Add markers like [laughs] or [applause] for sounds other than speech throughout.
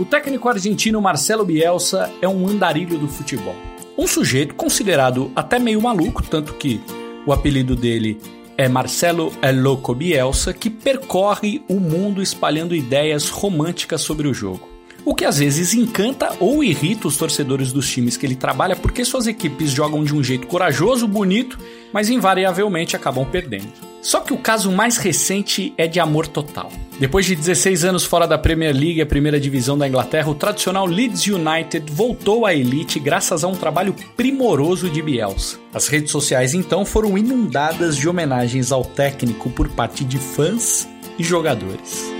O técnico argentino Marcelo Bielsa é um andarilho do futebol. Um sujeito considerado até meio maluco, tanto que o apelido dele é Marcelo El Loco Bielsa, que percorre o mundo espalhando ideias românticas sobre o jogo o que às vezes encanta ou irrita os torcedores dos times que ele trabalha porque suas equipes jogam de um jeito corajoso, bonito, mas invariavelmente acabam perdendo. Só que o caso mais recente é de amor total. Depois de 16 anos fora da Premier League, a primeira divisão da Inglaterra, o tradicional Leeds United voltou à elite graças a um trabalho primoroso de Bielsa. As redes sociais então foram inundadas de homenagens ao técnico por parte de fãs e jogadores.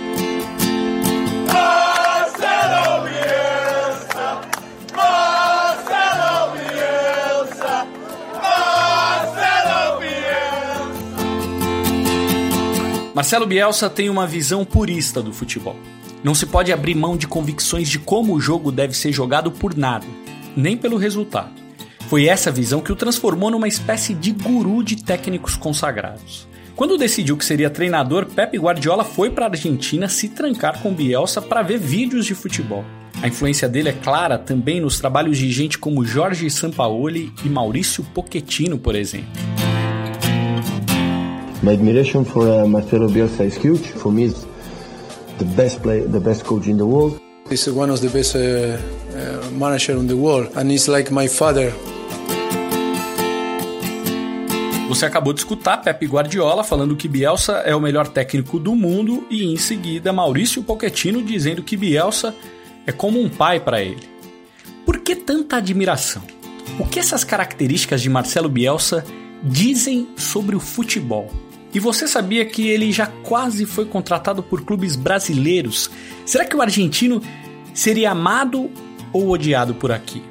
Marcelo Bielsa tem uma visão purista do futebol. Não se pode abrir mão de convicções de como o jogo deve ser jogado por nada, nem pelo resultado. Foi essa visão que o transformou numa espécie de guru de técnicos consagrados. Quando decidiu que seria treinador, Pepe Guardiola foi para a Argentina se trancar com Bielsa para ver vídeos de futebol. A influência dele é clara também nos trabalhos de gente como Jorge Sampaoli e Maurício Pochettino, por exemplo. My admiration for uh, Marcelo Bielsa is huge. For me, it's the best play, the best coach in the world. He's one of the best uh, uh, manager in the world, and he's like my father. Você acabou de escutar Pepe Guardiola falando que Bielsa é o melhor técnico do mundo e em seguida Maurício Pochettino dizendo que Bielsa é como um pai para ele. Por que tanta admiração? O que essas características de Marcelo Bielsa dizem sobre o futebol? E você sabia que ele já quase foi contratado por clubes brasileiros? Será que o argentino seria amado ou odiado por aqui?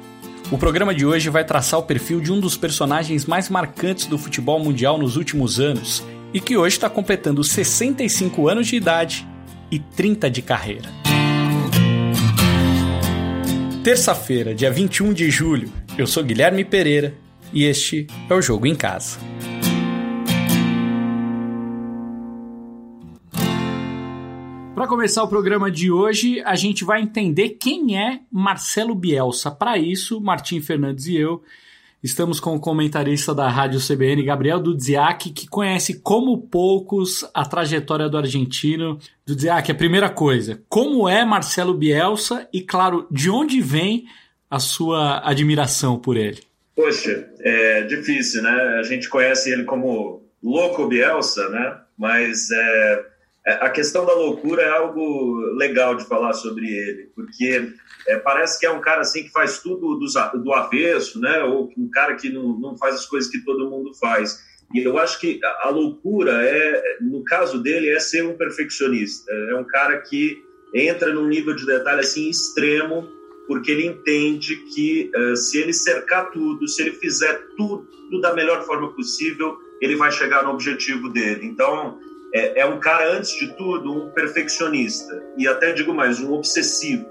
O programa de hoje vai traçar o perfil de um dos personagens mais marcantes do futebol mundial nos últimos anos e que hoje está completando 65 anos de idade e 30 de carreira. Terça-feira, dia 21 de julho, eu sou Guilherme Pereira e este é o Jogo em Casa. Para começar o programa de hoje, a gente vai entender quem é Marcelo Bielsa. Para isso, Martim Fernandes e eu estamos com o comentarista da Rádio CBN, Gabriel Dudziak, que conhece como poucos a trajetória do argentino. Dudziak, a primeira coisa, como é Marcelo Bielsa e, claro, de onde vem a sua admiração por ele? Poxa, é difícil, né? A gente conhece ele como Louco Bielsa, né? Mas é, a questão da loucura é algo legal de falar sobre ele, porque é, parece que é um cara assim que faz tudo do, do avesso, né? Ou um cara que não, não faz as coisas que todo mundo faz. E eu acho que a, a loucura é, no caso dele, é ser um perfeccionista. É um cara que entra num nível de detalhe assim extremo, porque ele entende que uh, se ele cercar tudo, se ele fizer tudo da melhor forma possível, ele vai chegar no objetivo dele. Então é, é, um cara, antes de tudo, um perfeccionista e até digo mais, um obsessivo.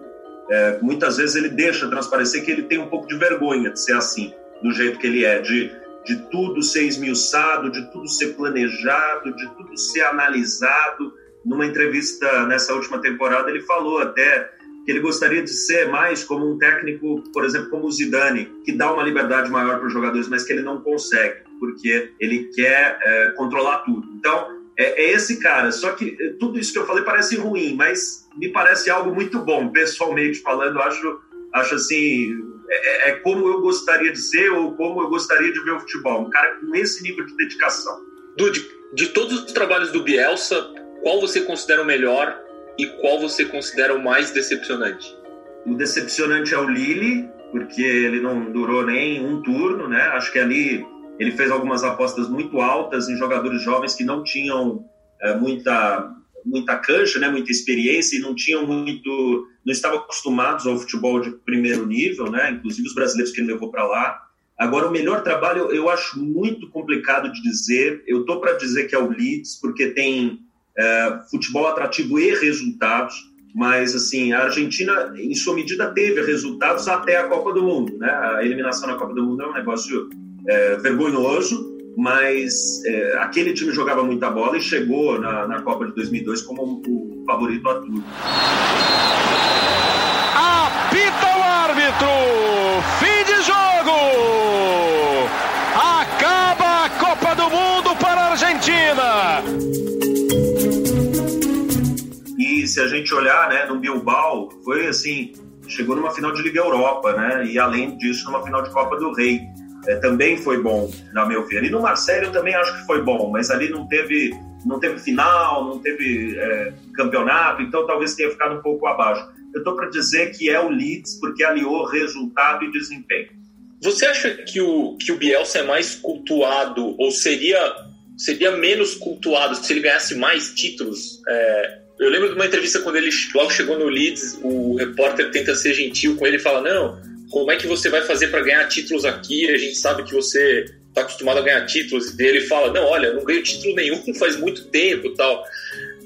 É, muitas vezes ele deixa transparecer que ele tem um pouco de vergonha de ser assim, do jeito que ele é, de, de tudo ser esmiuçado, de tudo ser planejado, de tudo ser analisado. Numa entrevista nessa última temporada, ele falou até que ele gostaria de ser mais como um técnico, por exemplo, como o Zidane, que dá uma liberdade maior para os jogadores, mas que ele não consegue, porque ele quer é, controlar tudo. Então, é, é, esse cara. Só que é, tudo isso que eu falei parece ruim, mas me parece algo muito bom, pessoalmente falando. Acho, acho assim, é, é, é, como eu gostaria de ser ou como eu gostaria de ver o futebol. Um cara com esse nível de dedicação. Dude, de todos os trabalhos do Bielsa, qual você considera o melhor e qual você considera o mais decepcionante? O decepcionante é o Lille, porque ele não durou nem um turno, né? Acho que ali ele fez algumas apostas muito altas em jogadores jovens que não tinham é, muita muita cancha, né, muita experiência e não tinham muito, não estavam acostumados ao futebol de primeiro nível, né, inclusive os brasileiros que ele levou para lá. Agora o melhor trabalho eu acho muito complicado de dizer. Eu tô para dizer que é o Leeds porque tem é, futebol atrativo e resultados, mas assim a Argentina em sua medida teve resultados até a Copa do Mundo, né? A eliminação na Copa do Mundo é um negócio é, vergonhoso, mas é, aquele time jogava muita bola e chegou na, na Copa de 2002 como o favorito a tudo. Apita o árbitro! Fim de jogo! Acaba a Copa do Mundo para a Argentina! E se a gente olhar, né, no Bilbao, foi assim, chegou numa final de Liga Europa, né? E além disso, numa final de Copa do Rei. É, também foi bom, na meu ver. E no Marcelo eu também acho que foi bom, mas ali não teve, não teve final, não teve é, campeonato, então talvez tenha ficado um pouco abaixo. Eu estou para dizer que é o Leeds porque aliou resultado e desempenho. Você acha que o, que o Bielsa é mais cultuado ou seria, seria menos cultuado se ele ganhasse mais títulos? É, eu lembro de uma entrevista quando ele logo chegou no Leeds, o repórter tenta ser gentil com ele e fala: Não, como é que você vai fazer para ganhar títulos aqui? A gente sabe que você está acostumado a ganhar títulos. E ele fala: Não, olha, não ganho título nenhum [laughs] faz muito tempo tal.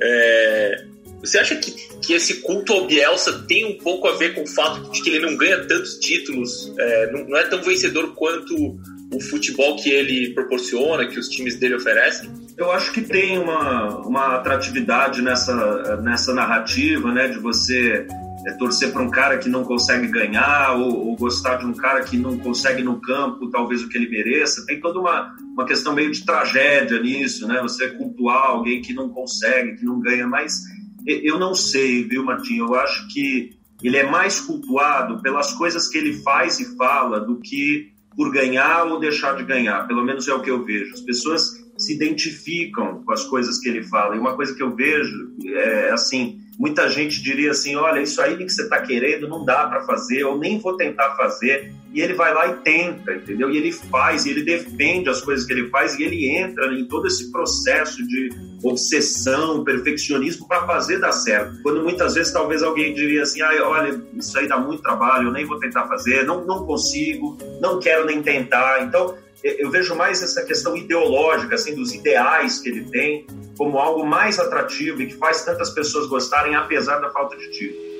É, você acha que, que esse culto ao Bielsa tem um pouco a ver com o fato de que ele não ganha tantos títulos, é, não, não é tão vencedor quanto o futebol que ele proporciona, que os times dele oferecem? Eu acho que tem uma, uma atratividade nessa, nessa narrativa, né, de você é, torcer para um cara que não consegue ganhar ou, ou, gostar de um cara que não consegue no campo talvez o que ele mereça. Tem toda uma, uma questão meio de tragédia nisso, né? Você cultuar alguém que não consegue, que não ganha, mas eu não sei, viu, Martinho? Eu acho que ele é mais cultuado pelas coisas que ele faz e fala do que por ganhar ou deixar de ganhar. Pelo menos é o que eu vejo. As pessoas se identificam com as coisas que ele fala. E uma coisa que eu vejo é assim, muita gente diria assim, olha, isso aí que você está querendo não dá para fazer, ou nem vou tentar fazer. E ele vai lá e tenta, entendeu? E ele faz, e ele defende as coisas que ele faz, e ele entra em todo esse processo de obsessão, perfeccionismo para fazer dar certo. Quando muitas vezes talvez alguém diria assim, ah, olha, isso aí dá muito trabalho, eu nem vou tentar fazer, não, não consigo, não quero nem tentar. Então, eu vejo mais essa questão ideológica, assim, dos ideais que ele tem, como algo mais atrativo e que faz tantas pessoas gostarem, apesar da falta de título.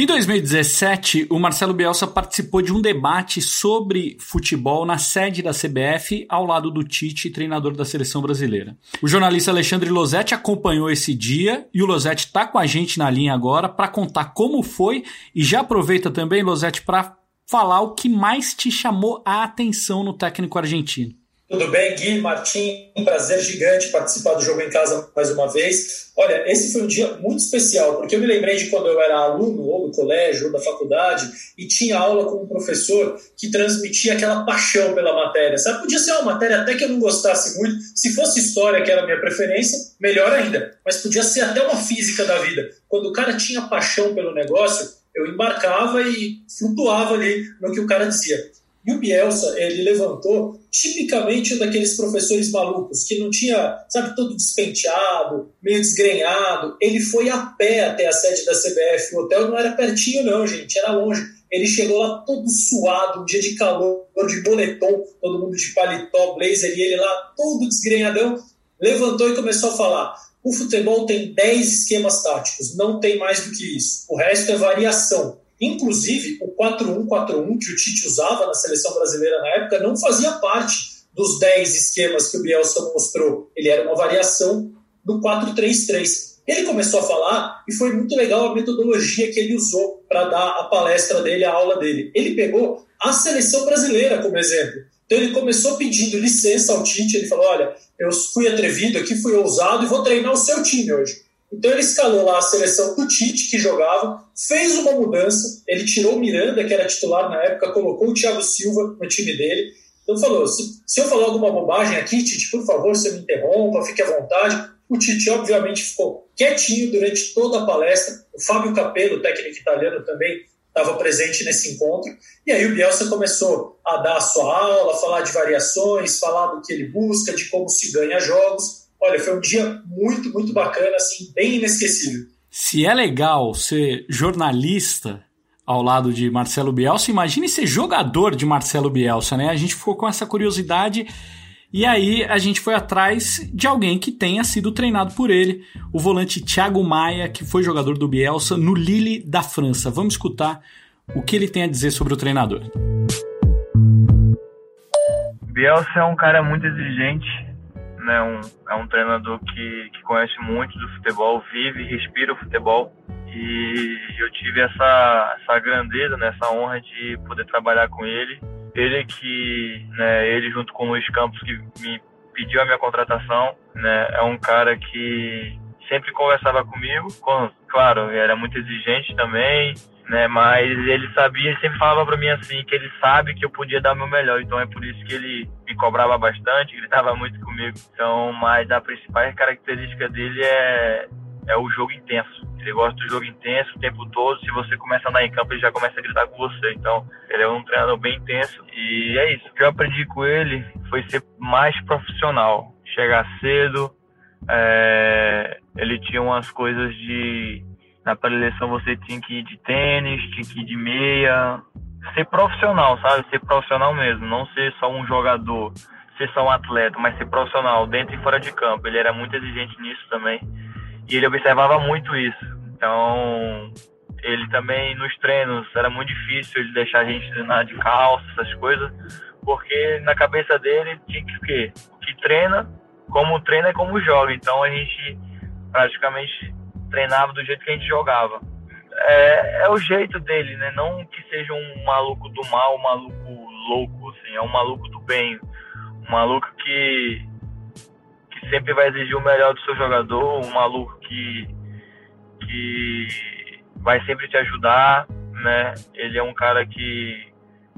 Em 2017, o Marcelo Bielsa participou de um debate sobre futebol na sede da CBF, ao lado do Tite, treinador da seleção brasileira. O jornalista Alexandre Losetti acompanhou esse dia e o Losetti está com a gente na linha agora para contar como foi e já aproveita também, Losetti, para falar o que mais te chamou a atenção no técnico argentino. Tudo bem, Gui, Martim, um prazer gigante participar do Jogo em Casa mais uma vez. Olha, esse foi um dia muito especial, porque eu me lembrei de quando eu era aluno, ou do colégio, ou da faculdade, e tinha aula com um professor que transmitia aquela paixão pela matéria. Sabe, podia ser uma matéria até que eu não gostasse muito, se fosse história, que era a minha preferência, melhor ainda, mas podia ser até uma física da vida. Quando o cara tinha paixão pelo negócio, eu embarcava e flutuava ali no que o cara dizia. E o Bielsa, ele levantou tipicamente um daqueles professores malucos, que não tinha, sabe, todo despenteado, meio desgrenhado. Ele foi a pé até a sede da CBF. O hotel não era pertinho, não, gente, era longe. Ele chegou lá todo suado, um dia de calor, de boletom, todo mundo de paletó, blazer, e ele lá todo desgrenhadão, levantou e começou a falar. O futebol tem 10 esquemas táticos, não tem mais do que isso. O resto é variação. Inclusive, o 4-1-4-1 que o Tite usava na seleção brasileira na época não fazia parte dos 10 esquemas que o Bielsa mostrou. Ele era uma variação do 4-3-3. Ele começou a falar e foi muito legal a metodologia que ele usou para dar a palestra dele, a aula dele. Ele pegou a seleção brasileira como exemplo. Então ele começou pedindo licença ao Tite, ele falou: "Olha, eu fui atrevido aqui, fui ousado e vou treinar o seu time hoje". Então ele escalou lá a seleção do Tite, que jogava, fez uma mudança, ele tirou o Miranda, que era titular na época, colocou o Thiago Silva no time dele. Então falou: se, se eu falar alguma bobagem aqui, Tite, por favor, você me interrompa, fique à vontade. O Tite, obviamente, ficou quietinho durante toda a palestra. O Fábio Capello, técnico italiano, também estava presente nesse encontro. E aí o Bielsa começou a dar a sua aula, falar de variações, falar do que ele busca, de como se ganha jogos. Olha, foi um dia muito, muito bacana, assim, bem inesquecível. Se é legal ser jornalista ao lado de Marcelo Bielsa, imagine ser jogador de Marcelo Bielsa, né? A gente ficou com essa curiosidade e aí a gente foi atrás de alguém que tenha sido treinado por ele, o volante Thiago Maia, que foi jogador do Bielsa no Lille da França. Vamos escutar o que ele tem a dizer sobre o treinador. Bielsa é um cara muito exigente, né? Um, é um treinador que, que conhece muito do futebol, vive e respira o futebol. E eu tive essa, essa grandeza, né, essa honra de poder trabalhar com ele. Ele que, né, ele junto com o Luiz Campos que me pediu a minha contratação, né, é um cara que sempre conversava comigo, com, claro, era muito exigente também, né? Mas ele sabia, ele sempre falava para mim assim que ele sabe que eu podia dar o meu melhor, então é por isso que ele me cobrava bastante, gritava muito comigo. Então, mas a principal característica dele é é o jogo intenso. Ele gosta do jogo intenso o tempo todo. Se você começa a andar em campo, ele já começa a gritar com você. Então, ele é um treinador bem intenso. E é isso. O que eu aprendi com ele foi ser mais profissional. Chegar cedo. É... Ele tinha umas coisas de na preleção você tinha que ir de tênis, tinha que ir de meia. Ser profissional, sabe? Ser profissional mesmo. Não ser só um jogador, ser só um atleta, mas ser profissional dentro e fora de campo. Ele era muito exigente nisso também. E ele observava muito isso. Então, ele também nos treinos era muito difícil ele deixar a gente treinar de calça, essas coisas, porque na cabeça dele tinha que o quê? Que treina, como treina e como joga. Então a gente praticamente treinava do jeito que a gente jogava. É, é o jeito dele, né? Não que seja um maluco do mal, um maluco louco, assim, é um maluco do bem, um maluco que sempre vai exigir o melhor do seu jogador, um maluco que, que vai sempre te ajudar, né? Ele é um cara que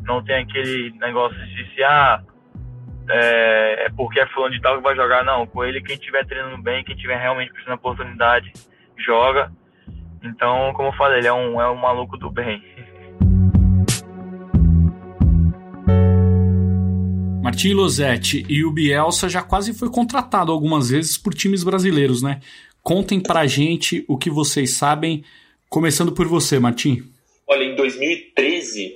não tem aquele negócio de se, ah, é, é porque é fulano de tal que vai jogar, não. Com ele, quem estiver treinando bem, quem estiver realmente precisando de oportunidade, joga. Então, como eu falei, ele é um, é um maluco do bem. Martim Losetti e o Bielsa já quase foi contratado algumas vezes por times brasileiros, né? Contem pra gente o que vocês sabem, começando por você, Martim. Olha, em 2013,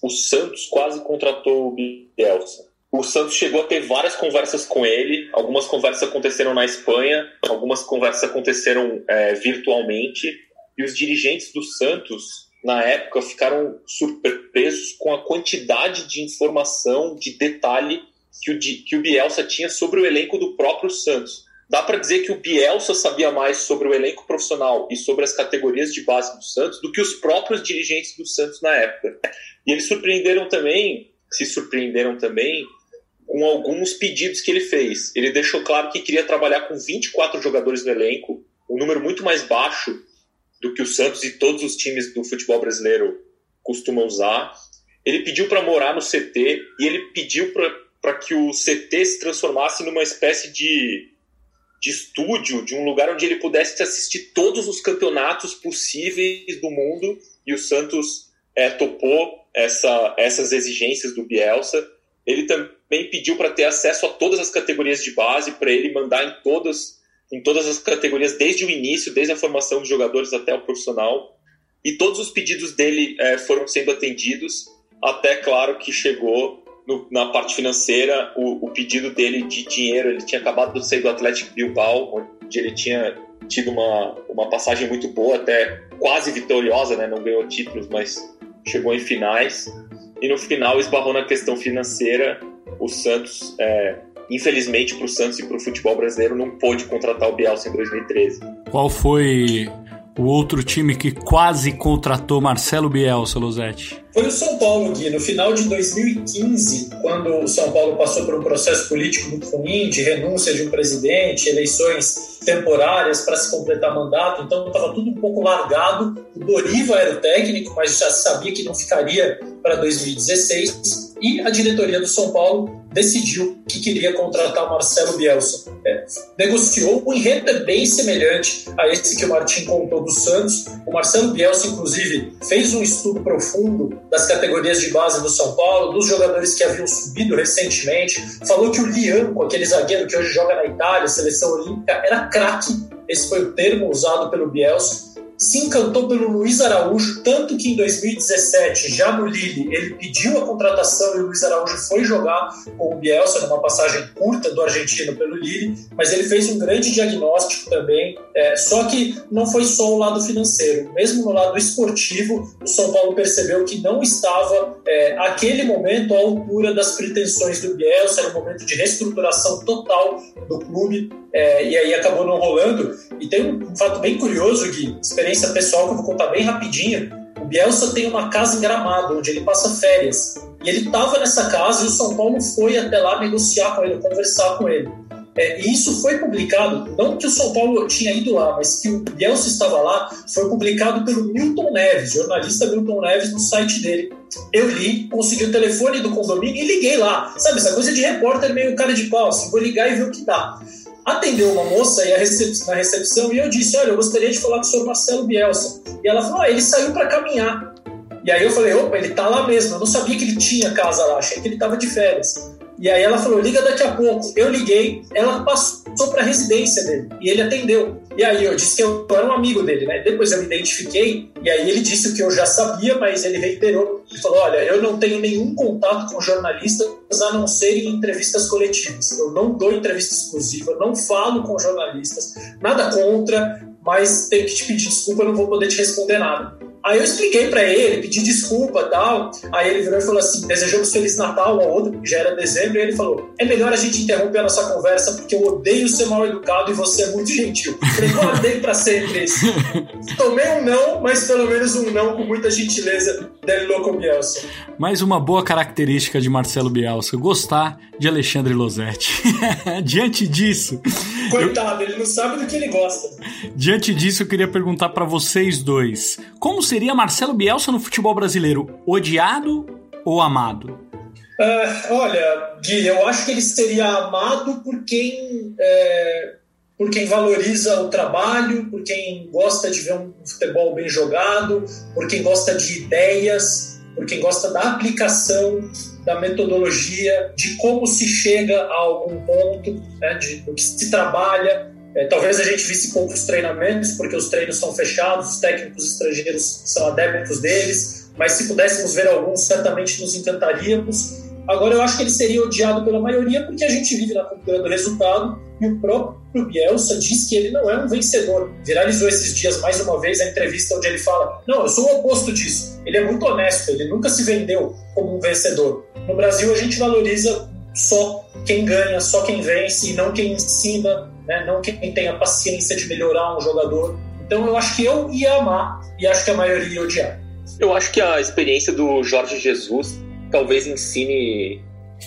o Santos quase contratou o Bielsa o Santos chegou a ter várias conversas com ele. Algumas conversas aconteceram na Espanha, algumas conversas aconteceram é, virtualmente. E os dirigentes do Santos, na época, ficaram surpresos com a quantidade de informação, de detalhe que o, que o Bielsa tinha sobre o elenco do próprio Santos. Dá para dizer que o Bielsa sabia mais sobre o elenco profissional e sobre as categorias de base do Santos do que os próprios dirigentes do Santos na época. E eles surpreenderam também, se surpreenderam também com alguns pedidos que ele fez. Ele deixou claro que queria trabalhar com 24 jogadores no elenco, um número muito mais baixo do que o Santos e todos os times do futebol brasileiro costumam usar. Ele pediu para morar no CT e ele pediu para que o CT se transformasse numa espécie de, de estúdio, de um lugar onde ele pudesse assistir todos os campeonatos possíveis do mundo. E o Santos é, topou essa, essas exigências do Bielsa. Ele também pediu para ter acesso a todas as categorias de base, para ele mandar em todas, em todas as categorias, desde o início, desde a formação dos jogadores até o profissional. E todos os pedidos dele é, foram sendo atendidos, até, claro, que chegou no, na parte financeira o, o, pedido dele de dinheiro. Ele tinha acabado de sair do Atlético Bilbao, onde ele tinha tido uma, uma passagem muito boa, até quase vitoriosa, né? não ganhou títulos, mas chegou em finais e no final esbarrou na questão financeira. O Santos, é, infelizmente para o Santos e para o futebol brasileiro, não pôde contratar o Bielsa em 2013. Qual foi o outro time que quase contratou Marcelo Bielsa, Losetti? Foi o São Paulo, Gui. No final de 2015, quando o São Paulo passou por um processo político muito ruim, de renúncia de um presidente, eleições temporárias para se completar mandato, então estava tudo um pouco largado. O Doriva era o técnico, mas já sabia que não ficaria para 2016. E a diretoria do São Paulo decidiu que queria contratar o Marcelo Bielsa. É, negociou um enredo bem semelhante a esse que o Martin contou do Santos. O Marcelo Bielsa, inclusive, fez um estudo profundo das categorias de base do São Paulo, dos jogadores que haviam subido recentemente. Falou que o Lianco, aquele zagueiro que hoje joga na Itália, seleção olímpica, era craque. Esse foi o termo usado pelo Bielsa se encantou pelo Luiz Araújo, tanto que em 2017, já no Lille, ele pediu a contratação e o Luiz Araújo foi jogar com o Bielsa numa passagem curta do argentino pelo Lille, mas ele fez um grande diagnóstico também. É, só que não foi só o lado financeiro, mesmo no lado esportivo, o São Paulo percebeu que não estava, é, aquele momento, à altura das pretensões do Bielsa, era um momento de reestruturação total do clube, é, e aí acabou não rolando. E tem um, fato bem curioso, Gui, experiência pessoal que eu vou contar bem rapidinho. O Bielsa tem uma casa em Gramado, onde ele passa férias. E ele estava nessa casa e o São Paulo foi até lá negociar com ele, conversar com ele. É, e isso foi publicado, não que o São Paulo tinha ido lá, mas que o Bielsa estava lá, foi publicado pelo Milton Neves, jornalista Milton Neves, no site dele. Eu li, consegui o telefone do condomínio e liguei lá. Sabe, essa coisa de repórter meio cara de pau, assim, vou ligar e ver o que dá atendeu uma moça e recep na recepção e eu disse, olha, eu gostaria de falar com o senhor Marcelo Bielsa. E ela falou, ah, ele saiu para caminhar. E aí eu falei, opa, ele tá lá mesmo. Eu não sabia que ele tinha casa lá, achei que ele tava de férias. E aí ela falou, liga daqui a pouco. Eu liguei, ela passou para a residência dele e ele atendeu. E aí eu disse que eu era um amigo dele, né? Depois eu me identifiquei e aí ele disse o que eu já sabia, mas ele reiterou. Ele falou, olha, eu não tenho nenhum contato com jornalistas a não ser em entrevistas coletivas. Eu não dou entrevista exclusiva, não falo com jornalistas, nada contra, mas tenho que te pedir desculpa, eu não vou poder te responder nada. Aí eu expliquei para ele, pedi desculpa tal. Aí ele virou e falou assim: desejamos Feliz Natal ao outro, já era dezembro, e ele falou: é melhor a gente interromper a nossa conversa porque eu odeio ser mal educado e você é muito gentil. Falei, guardei para sempre isso. [laughs] Tomei um não, mas pelo menos um não com muita gentileza dele louco Bielsa. Mais uma boa característica de Marcelo Bielsa: gostar de Alexandre Losetti. [laughs] Diante disso. Coitado, ele não sabe do que ele gosta. Diante disso, eu queria perguntar para vocês dois: como seria Marcelo Bielsa no futebol brasileiro? Odiado ou amado? Uh, olha, Gui, eu acho que ele seria amado por quem, é, por quem valoriza o trabalho, por quem gosta de ver um futebol bem jogado, por quem gosta de ideias, por quem gosta da aplicação da metodologia, de como se chega a algum ponto, né, de, do que se trabalha, é, talvez a gente visse poucos treinamentos, porque os treinos são fechados, os técnicos estrangeiros são adeptos deles, mas se pudéssemos ver alguns, certamente nos encantaríamos. Agora, eu acho que ele seria odiado pela maioria, porque a gente vive na cultura do resultado, e o próprio Bielsa diz que ele não é um vencedor. Viralizou esses dias mais uma vez a entrevista onde ele fala: Não, eu sou o oposto disso. Ele é muito honesto, ele nunca se vendeu como um vencedor. No Brasil, a gente valoriza só quem ganha, só quem vence, e não quem ensina né? não quem tem a paciência de melhorar um jogador. Então eu acho que eu ia amar e acho que a maioria ia odiar. Eu acho que a experiência do Jorge Jesus talvez ensine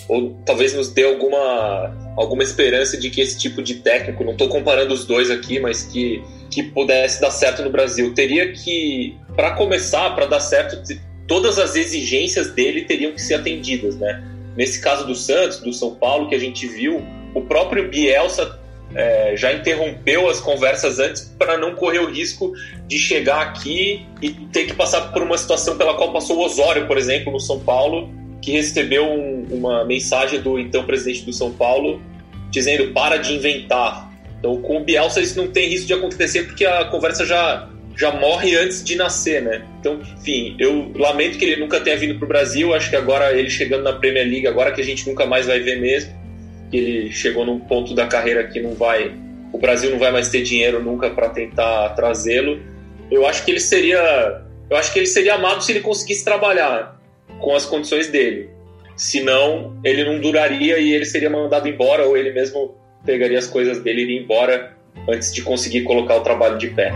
ou talvez nos dê alguma alguma esperança de que esse tipo de técnico, não estou comparando os dois aqui, mas que que pudesse dar certo no Brasil, teria que para começar, para dar certo, todas as exigências dele teriam que ser atendidas, né? Nesse caso do Santos, do São Paulo que a gente viu, o próprio Bielsa é, já interrompeu as conversas antes para não correr o risco de chegar aqui e ter que passar por uma situação pela qual passou o Osório, por exemplo, no São Paulo, que recebeu um, uma mensagem do então presidente do São Paulo dizendo para de inventar. Então, com o Bielsa isso não tem risco de acontecer porque a conversa já já morre antes de nascer, né? Então, enfim, eu lamento que ele nunca tenha vindo para o Brasil. Acho que agora ele chegando na Premier League, agora que a gente nunca mais vai ver mesmo que ele chegou num ponto da carreira que não vai, o Brasil não vai mais ter dinheiro nunca para tentar trazê-lo. Eu acho que ele seria, eu acho que ele seria amado se ele conseguisse trabalhar com as condições dele. Senão, ele não duraria e ele seria mandado embora ou ele mesmo pegaria as coisas dele e iria embora antes de conseguir colocar o trabalho de pé.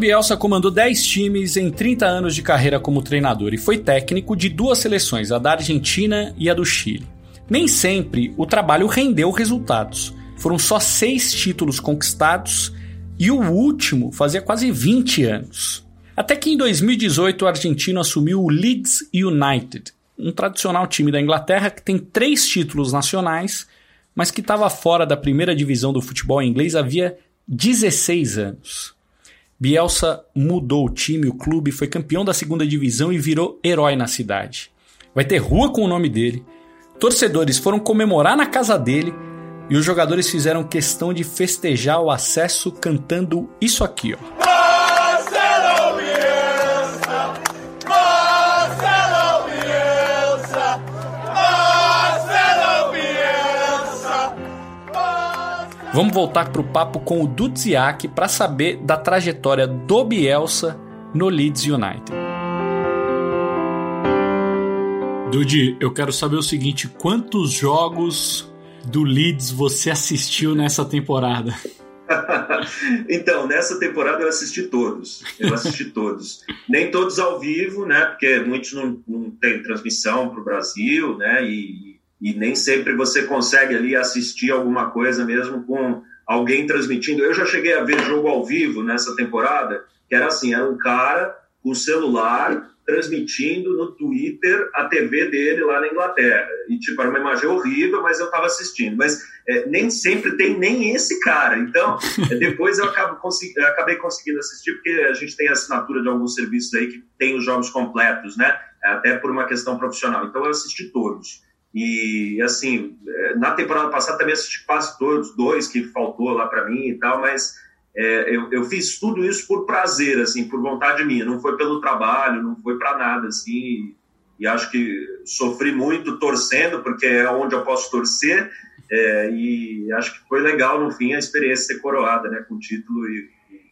Bielsa comandou 10 times em 30 anos de carreira como treinador e foi técnico de duas seleções, a da Argentina e a do Chile. Nem sempre o trabalho rendeu resultados. Foram só seis títulos conquistados e o último fazia quase 20 anos. Até que em 2018 o argentino assumiu o Leeds United, um tradicional time da Inglaterra que tem três títulos nacionais, mas que estava fora da primeira divisão do futebol inglês havia 16 anos. Bielsa mudou o time, o clube, foi campeão da segunda divisão e virou herói na cidade. Vai ter rua com o nome dele. Torcedores foram comemorar na casa dele e os jogadores fizeram questão de festejar o acesso cantando isso aqui, ó. Vamos voltar para o papo com o Dudziak para saber da trajetória do Bielsa no Leeds United. Dudi, eu quero saber o seguinte: quantos jogos do Leeds você assistiu nessa temporada? [laughs] então, nessa temporada eu assisti todos. Eu assisti [laughs] todos. Nem todos ao vivo, né? Porque muitos não, não têm transmissão para o Brasil, né? E, e nem sempre você consegue ali assistir alguma coisa mesmo com alguém transmitindo. Eu já cheguei a ver jogo ao vivo nessa temporada, que era assim, era um cara com celular transmitindo no Twitter a TV dele lá na Inglaterra. E, tipo, era uma imagem horrível, mas eu estava assistindo. Mas é, nem sempre tem nem esse cara. Então, é, depois eu, consegui, eu acabei conseguindo assistir, porque a gente tem assinatura de alguns serviços aí que tem os jogos completos, né? Até por uma questão profissional. Então, eu assisti todos. E, assim, é, na temporada passada também assisti quase todos, dois que faltou lá para mim e tal, mas é, eu, eu, fiz tudo isso por prazer, assim, por vontade minha, não foi pelo trabalho, não foi para nada, assim, e, acho que sofri muito torcendo, porque é onde eu posso torcer, é, e acho que foi legal, no fim, a experiência ser coroada, né, com o título e,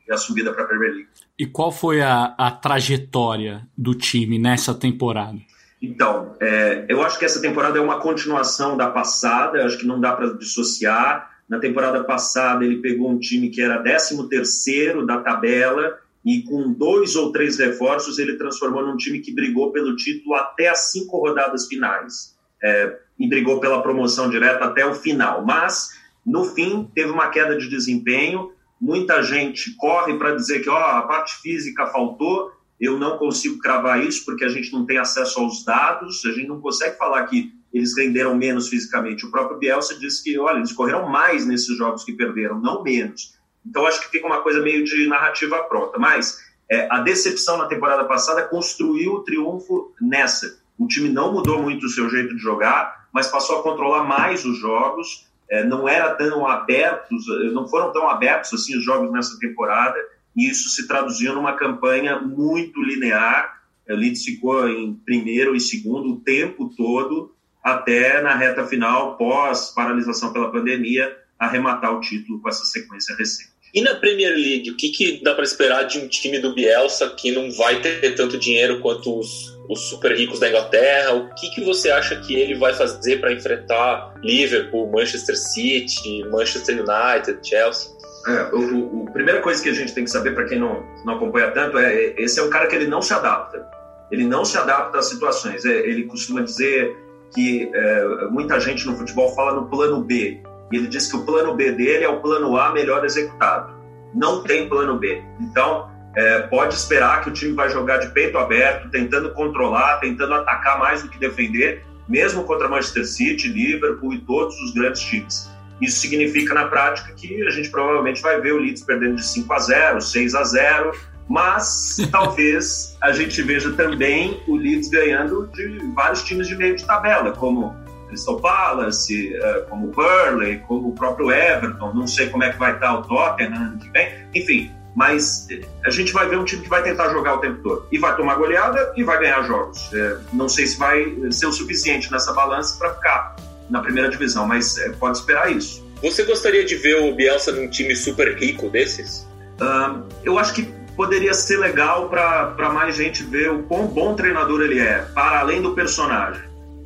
e a subida para a Premier League. E qual foi a, a trajetória do time nessa temporada? Então, é, eu acho que essa temporada é uma continuação da passada, acho que não dá para dissociar. Na temporada passada, ele pegou um time que era 13 da tabela e com dois ou três reforços, ele transformou num time que brigou pelo título até as cinco rodadas finais. É, e brigou pela promoção direta até o final. Mas, no fim, teve uma queda de desempenho. Muita gente corre para dizer que ó, a parte física faltou, eu não consigo cravar isso porque a gente não tem acesso aos dados, a gente não consegue falar que eles renderam menos fisicamente. O próprio Bielsa disse que, olha, eles correram mais nesses jogos que perderam, não menos. Então acho que fica uma coisa meio de narrativa pronta. Mas é, a decepção na temporada passada construiu o triunfo nessa. O time não mudou muito o seu jeito de jogar, mas passou a controlar mais os jogos. É, não era tão abertos, não foram tão abertos assim os jogos nessa temporada isso se traduziu numa campanha muito linear. O Leeds ficou em primeiro e segundo o tempo todo, até na reta final, pós paralisação pela pandemia, arrematar o título com essa sequência recente. E na Premier League, o que, que dá para esperar de um time do Bielsa que não vai ter tanto dinheiro quanto os, os super ricos da Inglaterra? O que, que você acha que ele vai fazer para enfrentar Liverpool, Manchester City, Manchester United, Chelsea? É, o, o, primeira coisa que a gente tem que saber, para quem não, não acompanha tanto, é, é esse é um cara que ele não se adapta. Ele não se adapta às situações. É, ele costuma dizer que é, muita gente no futebol fala no plano B. E ele diz que o plano B dele é o plano A melhor executado. Não tem plano B. Então, é, pode esperar que o time vai jogar de peito aberto, tentando controlar, tentando atacar mais do que defender, mesmo contra Manchester City, Liverpool e todos os grandes times. Isso significa na prática que a gente provavelmente vai ver o Leeds perdendo de 5 a 0, 6 a 0, mas [laughs] talvez a gente veja também o Leeds ganhando de vários times de meio de tabela, como Crystal Palace, eh, como o Burley, como o próprio Everton, não sei como é que vai estar o Tottenham ano que vem, enfim, mas eh, a gente vai ver um time que vai tentar jogar o tempo todo. E vai tomar goleada e vai ganhar jogos. É, não sei se vai ser o suficiente nessa balança para ficar na primeira divisão, mas é, pode esperar isso. Você gostaria de ver o Bielsa num time super rico desses? Uh, eu acho que poderia ser legal para mais gente ver o quão bom treinador ele é, para além do personagem.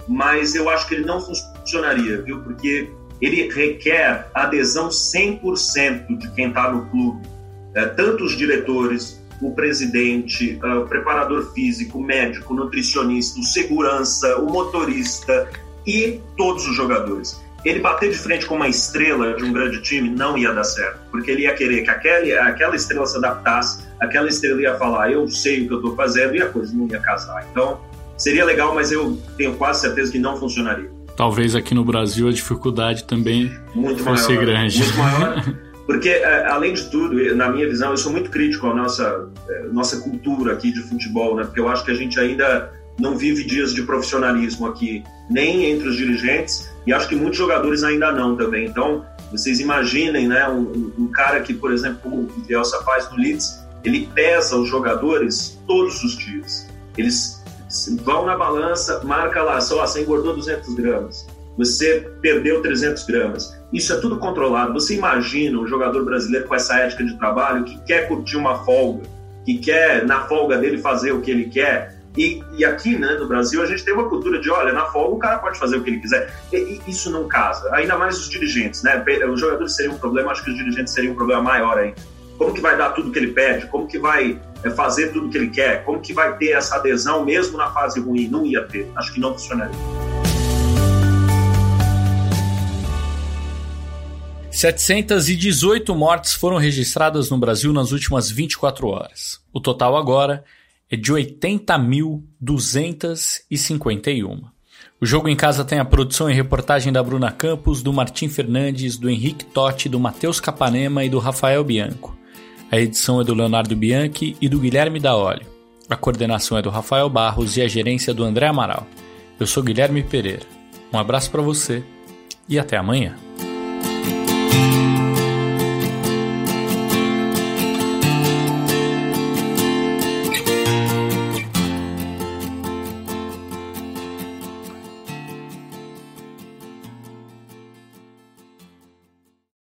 Mas eu acho que ele não funcionaria, viu? Porque ele requer adesão 100% de quem está no clube. É, tanto os diretores, o presidente, uh, o preparador físico, o médico, o nutricionista, o segurança, o motorista, e todos os jogadores. Ele bater de frente com uma estrela de um grande time não ia dar certo, porque ele ia querer que aquele, aquela estrela se adaptasse, aquela estrela ia falar, eu sei o que eu estou fazendo, e a coisa não ia casar. Então, seria legal, mas eu tenho quase certeza que não funcionaria. Talvez aqui no Brasil a dificuldade também muito fosse maior, grande. Muito maior. [laughs] Porque, é, além de tudo, na minha visão, eu sou muito crítico à nossa, é, nossa cultura aqui de futebol, né? Porque eu acho que a gente ainda não vive dias de profissionalismo aqui, nem entre os dirigentes, e acho que muitos jogadores ainda não também. Então, vocês imaginem, né, um, um cara que, por exemplo, o Bielsa faz no Leeds, ele pesa os jogadores todos os dias. Eles vão na balança, marca lá, só você engordou 200 gramas, você perdeu 300 gramas. Isso é tudo controlado. Você imagina um jogador brasileiro com essa ética de trabalho que quer curtir uma folga, que quer, na folga dele, fazer o que ele quer. E, e aqui, né, no Brasil, a gente tem uma cultura de, olha, na folga o cara pode fazer o que ele quiser. E, e isso não casa. Ainda mais os dirigentes, né? Os jogadores seriam um problema, acho que os dirigentes seriam um problema maior ainda. Como que vai dar tudo que ele pede? Como que vai é, fazer tudo que ele quer? Como que vai ter essa adesão mesmo na fase ruim? Não ia ter. Acho que não funcionaria. 718 mortes foram registradas no Brasil nas últimas 24 horas. O total agora é de 80.251. O Jogo em Casa tem a produção e reportagem da Bruna Campos, do Martim Fernandes, do Henrique Totti, do Matheus Capanema e do Rafael Bianco. A edição é do Leonardo Bianchi e do Guilherme Daolio. A coordenação é do Rafael Barros e a gerência do André Amaral. Eu sou Guilherme Pereira. Um abraço para você e até amanhã.